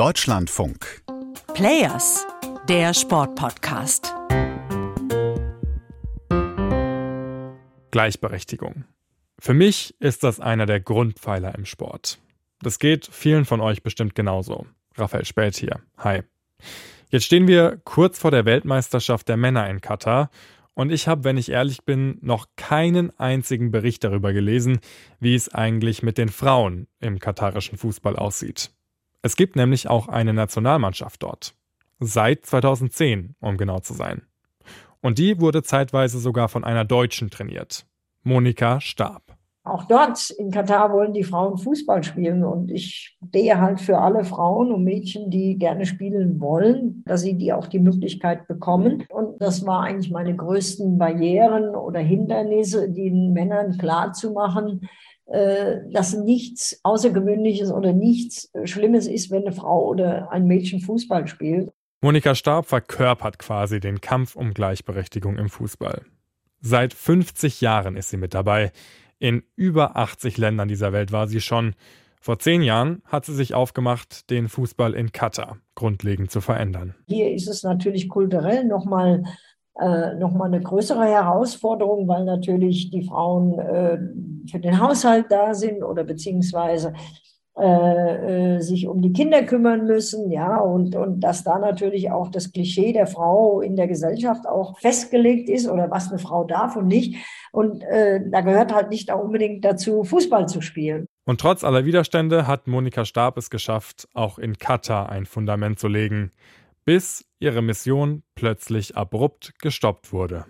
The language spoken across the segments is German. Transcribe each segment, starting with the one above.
Deutschlandfunk. Players, der Sportpodcast. Gleichberechtigung. Für mich ist das einer der Grundpfeiler im Sport. Das geht vielen von euch bestimmt genauso. Raphael Spät hier. Hi. Jetzt stehen wir kurz vor der Weltmeisterschaft der Männer in Katar und ich habe, wenn ich ehrlich bin, noch keinen einzigen Bericht darüber gelesen, wie es eigentlich mit den Frauen im katarischen Fußball aussieht. Es gibt nämlich auch eine Nationalmannschaft dort. Seit 2010, um genau zu sein. Und die wurde zeitweise sogar von einer Deutschen trainiert. Monika Stab. Auch dort in Katar wollen die Frauen Fußball spielen und ich stehe halt für alle Frauen und Mädchen, die gerne spielen wollen, dass sie die auch die Möglichkeit bekommen. Und das war eigentlich meine größten Barrieren oder Hindernisse, den Männern klarzumachen, dass nichts Außergewöhnliches oder nichts Schlimmes ist, wenn eine Frau oder ein Mädchen Fußball spielt. Monika Stab verkörpert quasi den Kampf um Gleichberechtigung im Fußball. Seit 50 Jahren ist sie mit dabei. In über 80 Ländern dieser Welt war sie schon. Vor zehn Jahren hat sie sich aufgemacht, den Fußball in Katar grundlegend zu verändern. Hier ist es natürlich kulturell nochmal äh, noch eine größere Herausforderung, weil natürlich die Frauen äh, für den Haushalt da sind oder beziehungsweise äh, äh, sich um die Kinder kümmern müssen, ja, und, und dass da natürlich auch das Klischee der Frau in der Gesellschaft auch festgelegt ist oder was eine Frau darf und nicht. Und äh, da gehört halt nicht auch unbedingt dazu, Fußball zu spielen. Und trotz aller Widerstände hat Monika Stab es geschafft, auch in Katar ein Fundament zu legen, bis ihre Mission plötzlich abrupt gestoppt wurde.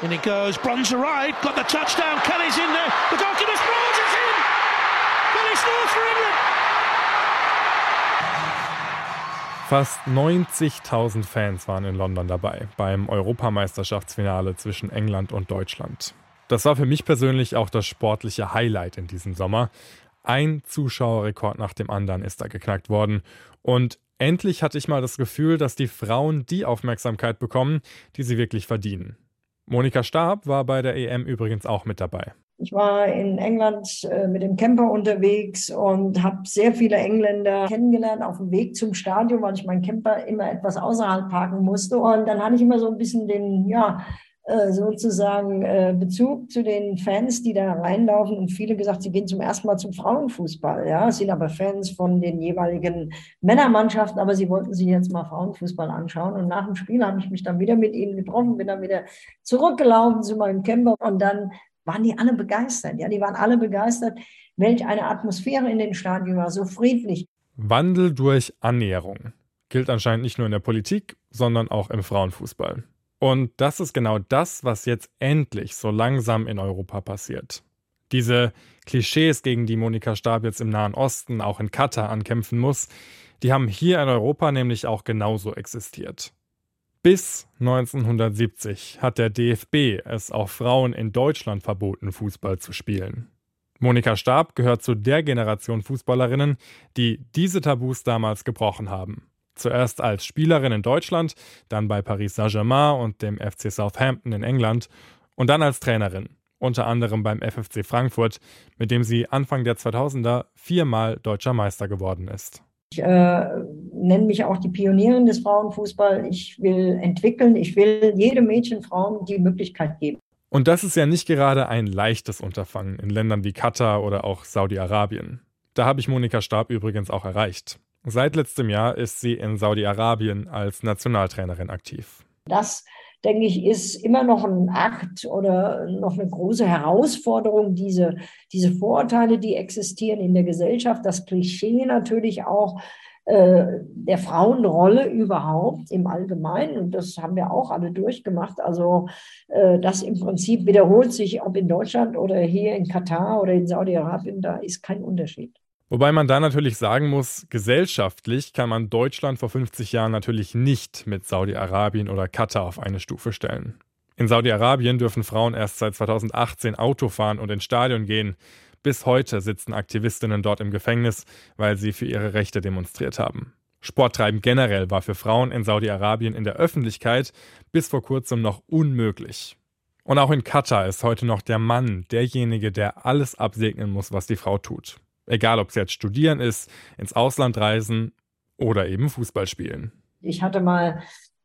In it goes, Bronzer right, got the touchdown, Kelly's in there, the goalkeeper scores, it's in! Kelly scores for England! Fast 90.000 Fans waren in London dabei beim Europameisterschaftsfinale zwischen England und Deutschland. Das war für mich persönlich auch das sportliche Highlight in diesem Sommer. Ein Zuschauerrekord nach dem anderen ist da geknackt worden. Und endlich hatte ich mal das Gefühl, dass die Frauen die Aufmerksamkeit bekommen, die sie wirklich verdienen. Monika Stab war bei der EM übrigens auch mit dabei. Ich war in England äh, mit dem Camper unterwegs und habe sehr viele Engländer kennengelernt auf dem Weg zum Stadion, weil ich meinen Camper immer etwas außerhalb parken musste. Und dann hatte ich immer so ein bisschen den, ja, sozusagen äh, Bezug zu den Fans, die da reinlaufen und viele gesagt, sie gehen zum ersten Mal zum Frauenfußball. Ja, sind aber Fans von den jeweiligen Männermannschaften, aber sie wollten sich jetzt mal Frauenfußball anschauen. Und nach dem Spiel habe ich mich dann wieder mit ihnen getroffen, bin dann wieder zurückgelaufen zu meinem Camper und dann waren die alle begeistert. Ja, die waren alle begeistert, welch eine Atmosphäre in den Stadien war, so friedlich. Wandel durch Annäherung gilt anscheinend nicht nur in der Politik, sondern auch im Frauenfußball. Und das ist genau das, was jetzt endlich so langsam in Europa passiert. Diese Klischees, gegen die Monika Stab jetzt im Nahen Osten, auch in Katar ankämpfen muss, die haben hier in Europa nämlich auch genauso existiert. Bis 1970 hat der DFB es auch Frauen in Deutschland verboten, Fußball zu spielen. Monika Stab gehört zu der Generation Fußballerinnen, die diese Tabus damals gebrochen haben. Zuerst als Spielerin in Deutschland, dann bei Paris Saint-Germain und dem FC Southampton in England und dann als Trainerin, unter anderem beim FFC Frankfurt, mit dem sie Anfang der 2000er viermal deutscher Meister geworden ist. Ich äh, nenne mich auch die Pionierin des Frauenfußballs. Ich will entwickeln, ich will jedem Mädchen, Frauen die Möglichkeit geben. Und das ist ja nicht gerade ein leichtes Unterfangen in Ländern wie Katar oder auch Saudi-Arabien. Da habe ich Monika Stab übrigens auch erreicht. Seit letztem Jahr ist sie in Saudi-Arabien als Nationaltrainerin aktiv. Das, denke ich, ist immer noch ein Akt oder noch eine große Herausforderung, diese, diese Vorurteile, die existieren in der Gesellschaft, das Klischee natürlich auch äh, der Frauenrolle überhaupt im Allgemeinen. Und das haben wir auch alle durchgemacht. Also äh, das im Prinzip wiederholt sich, ob in Deutschland oder hier in Katar oder in Saudi-Arabien, da ist kein Unterschied. Wobei man da natürlich sagen muss, gesellschaftlich kann man Deutschland vor 50 Jahren natürlich nicht mit Saudi-Arabien oder Katar auf eine Stufe stellen. In Saudi-Arabien dürfen Frauen erst seit 2018 Auto fahren und ins Stadion gehen. Bis heute sitzen Aktivistinnen dort im Gefängnis, weil sie für ihre Rechte demonstriert haben. Sporttreiben generell war für Frauen in Saudi-Arabien in der Öffentlichkeit bis vor kurzem noch unmöglich. Und auch in Katar ist heute noch der Mann derjenige, der alles absegnen muss, was die Frau tut. Egal, ob es jetzt studieren ist, ins Ausland reisen oder eben Fußball spielen. Ich hatte mal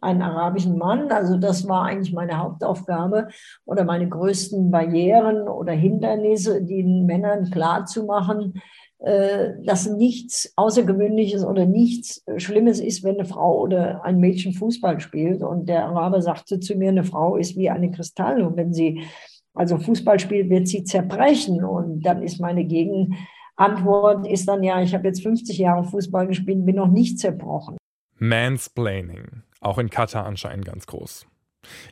einen arabischen Mann, also das war eigentlich meine Hauptaufgabe oder meine größten Barrieren oder Hindernisse, den Männern klarzumachen, äh, dass nichts Außergewöhnliches oder nichts Schlimmes ist, wenn eine Frau oder ein Mädchen Fußball spielt. Und der Araber sagte zu mir, eine Frau ist wie eine Kristall. Und wenn sie also Fußball spielt, wird sie zerbrechen. Und dann ist meine Gegenantwort ist dann ja, ich habe jetzt 50 Jahre Fußball gespielt, bin noch nicht zerbrochen. Mansplaining, auch in Katar anscheinend ganz groß.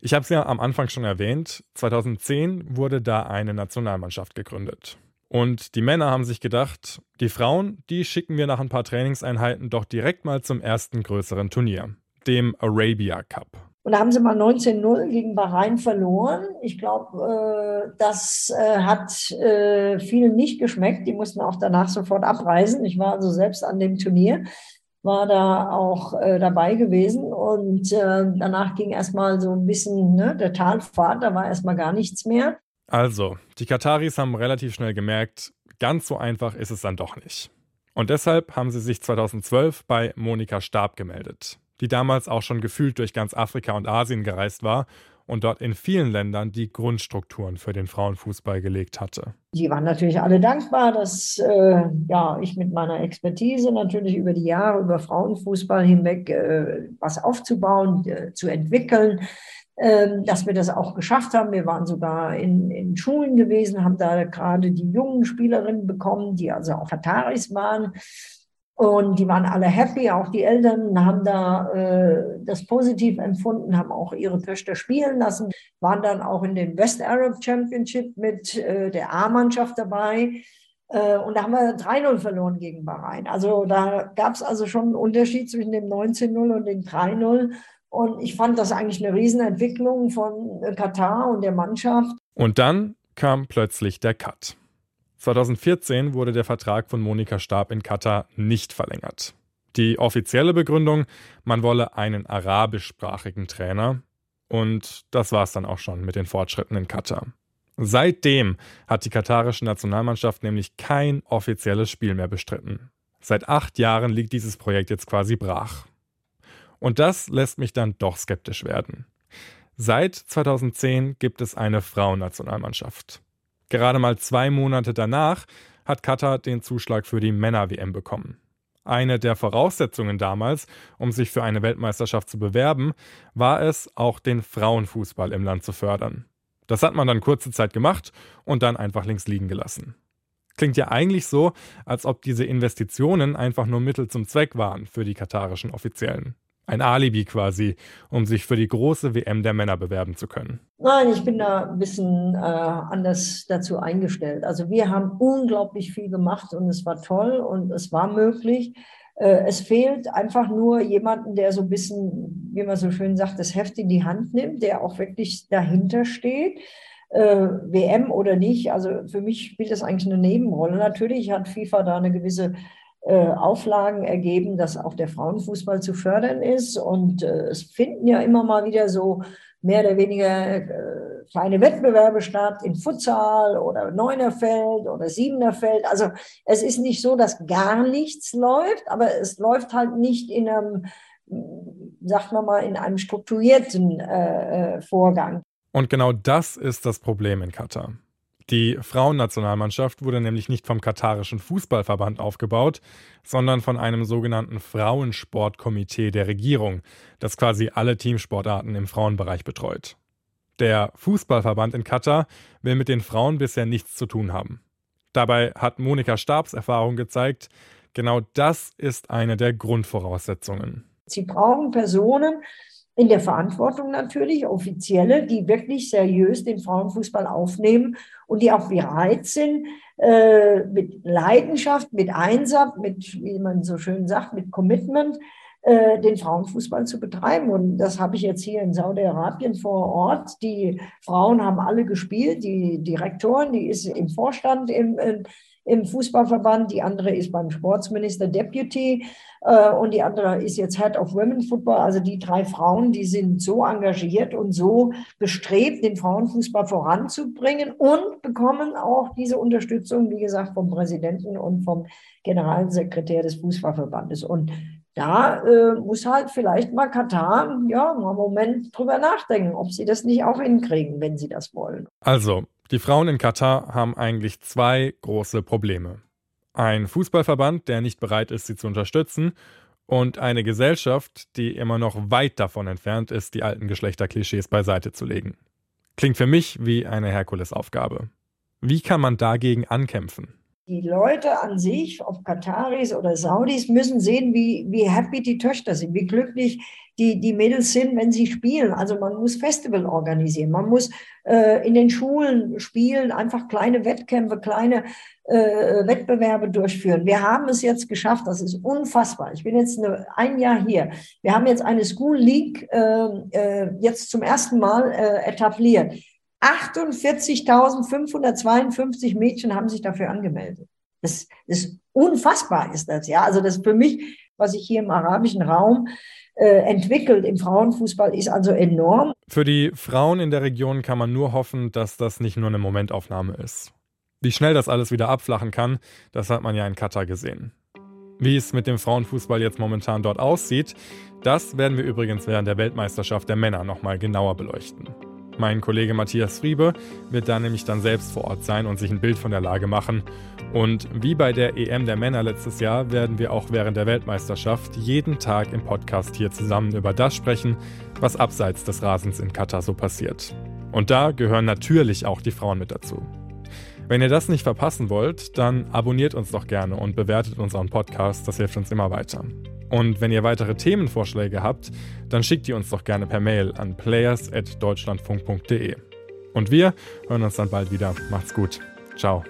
Ich habe es ja am Anfang schon erwähnt, 2010 wurde da eine Nationalmannschaft gegründet. Und die Männer haben sich gedacht, die Frauen, die schicken wir nach ein paar Trainingseinheiten doch direkt mal zum ersten größeren Turnier, dem Arabia Cup. Und da haben sie mal 19-0 gegen Bahrain verloren. Ich glaube, äh, das äh, hat äh, vielen nicht geschmeckt. Die mussten auch danach sofort abreisen. Ich war also selbst an dem Turnier, war da auch dabei gewesen. Und danach ging erstmal so ein bisschen ne, der Talfahrt, da war erstmal gar nichts mehr. Also, die Kataris haben relativ schnell gemerkt, ganz so einfach ist es dann doch nicht. Und deshalb haben sie sich 2012 bei Monika Stab gemeldet, die damals auch schon gefühlt durch ganz Afrika und Asien gereist war und dort in vielen Ländern die Grundstrukturen für den Frauenfußball gelegt hatte. Die waren natürlich alle dankbar, dass äh, ja, ich mit meiner Expertise natürlich über die Jahre, über Frauenfußball hinweg äh, was aufzubauen, äh, zu entwickeln, ähm, dass wir das auch geschafft haben. Wir waren sogar in, in Schulen gewesen, haben da gerade die jungen Spielerinnen bekommen, die also auch Kataris waren. Und die waren alle happy, auch die Eltern haben da äh, das positiv empfunden, haben auch ihre Töchter spielen lassen, waren dann auch in den West Arab Championship mit äh, der A-Mannschaft dabei. Äh, und da haben wir 3-0 verloren gegen Bahrain. Also da gab es also schon einen Unterschied zwischen dem 19-0 und dem 3-0. Und ich fand das eigentlich eine Riesenentwicklung von äh, Katar und der Mannschaft. Und dann kam plötzlich der Cut. 2014 wurde der Vertrag von Monika Stab in Katar nicht verlängert. Die offizielle Begründung, man wolle einen arabischsprachigen Trainer. Und das war es dann auch schon mit den Fortschritten in Katar. Seitdem hat die katarische Nationalmannschaft nämlich kein offizielles Spiel mehr bestritten. Seit acht Jahren liegt dieses Projekt jetzt quasi brach. Und das lässt mich dann doch skeptisch werden. Seit 2010 gibt es eine Frauennationalmannschaft. Gerade mal zwei Monate danach hat Katar den Zuschlag für die Männer-WM bekommen. Eine der Voraussetzungen damals, um sich für eine Weltmeisterschaft zu bewerben, war es, auch den Frauenfußball im Land zu fördern. Das hat man dann kurze Zeit gemacht und dann einfach links liegen gelassen. Klingt ja eigentlich so, als ob diese Investitionen einfach nur Mittel zum Zweck waren für die katarischen Offiziellen. Ein Alibi quasi, um sich für die große WM der Männer bewerben zu können. Nein, ich bin da ein bisschen äh, anders dazu eingestellt. Also wir haben unglaublich viel gemacht und es war toll und es war möglich. Äh, es fehlt einfach nur jemanden, der so ein bisschen, wie man so schön sagt, das Heft in die Hand nimmt, der auch wirklich dahinter steht. Äh, WM oder nicht. Also für mich spielt das eigentlich eine Nebenrolle. Natürlich hat FIFA da eine gewisse Auflagen ergeben, dass auch der Frauenfußball zu fördern ist. Und äh, es finden ja immer mal wieder so mehr oder weniger äh, kleine Wettbewerbe statt in Futsal oder Neunerfeld oder Siebenerfeld. Also es ist nicht so, dass gar nichts läuft, aber es läuft halt nicht in einem, sagt man mal, in einem strukturierten äh, Vorgang. Und genau das ist das Problem in Katar. Die Frauennationalmannschaft wurde nämlich nicht vom katarischen Fußballverband aufgebaut, sondern von einem sogenannten Frauensportkomitee der Regierung, das quasi alle Teamsportarten im Frauenbereich betreut. Der Fußballverband in Katar will mit den Frauen bisher nichts zu tun haben. Dabei hat Monika Stabs Erfahrung gezeigt, genau das ist eine der Grundvoraussetzungen. Sie brauchen Personen, in der Verantwortung natürlich, offizielle, die wirklich seriös den Frauenfußball aufnehmen und die auch bereit sind, äh, mit Leidenschaft, mit Einsatz, mit, wie man so schön sagt, mit Commitment, äh, den Frauenfußball zu betreiben. Und das habe ich jetzt hier in Saudi-Arabien vor Ort. Die Frauen haben alle gespielt, die Direktoren, die ist im Vorstand im, im Fußballverband, die andere ist beim Sportsminister Deputy äh, und die andere ist jetzt Head of Women Football. Also die drei Frauen, die sind so engagiert und so bestrebt, den Frauenfußball voranzubringen und bekommen auch diese Unterstützung, wie gesagt, vom Präsidenten und vom Generalsekretär des Fußballverbandes. Und da äh, muss halt vielleicht mal Katar ja mal einen Moment drüber nachdenken, ob sie das nicht auch hinkriegen, wenn sie das wollen. Also, die Frauen in Katar haben eigentlich zwei große Probleme. Ein Fußballverband, der nicht bereit ist, sie zu unterstützen, und eine Gesellschaft, die immer noch weit davon entfernt ist, die alten Geschlechterklischees beiseite zu legen. Klingt für mich wie eine Herkulesaufgabe. Wie kann man dagegen ankämpfen? Die Leute an sich, ob Kataris oder Saudis, müssen sehen, wie, wie happy die Töchter sind, wie glücklich die, die Mädels sind, wenn sie spielen. Also man muss Festival organisieren, man muss äh, in den Schulen spielen, einfach kleine Wettkämpfe, kleine äh, Wettbewerbe durchführen. Wir haben es jetzt geschafft, das ist unfassbar. Ich bin jetzt eine, ein Jahr hier. Wir haben jetzt eine School League äh, äh jetzt zum ersten Mal äh, etabliert. 48.552 Mädchen haben sich dafür angemeldet. Das ist unfassbar, ist das ja. Also das für mich, was sich hier im arabischen Raum äh, entwickelt im Frauenfußball, ist also enorm. Für die Frauen in der Region kann man nur hoffen, dass das nicht nur eine Momentaufnahme ist. Wie schnell das alles wieder abflachen kann, das hat man ja in Katar gesehen. Wie es mit dem Frauenfußball jetzt momentan dort aussieht, das werden wir übrigens während der Weltmeisterschaft der Männer nochmal genauer beleuchten. Mein Kollege Matthias Friebe wird da nämlich dann selbst vor Ort sein und sich ein Bild von der Lage machen. Und wie bei der EM der Männer letztes Jahr werden wir auch während der Weltmeisterschaft jeden Tag im Podcast hier zusammen über das sprechen, was abseits des Rasens in Katar so passiert. Und da gehören natürlich auch die Frauen mit dazu. Wenn ihr das nicht verpassen wollt, dann abonniert uns doch gerne und bewertet unseren Podcast, das hilft uns immer weiter. Und wenn ihr weitere Themenvorschläge habt, dann schickt die uns doch gerne per Mail an players.deutschlandfunk.de. Und wir hören uns dann bald wieder. Macht's gut. Ciao.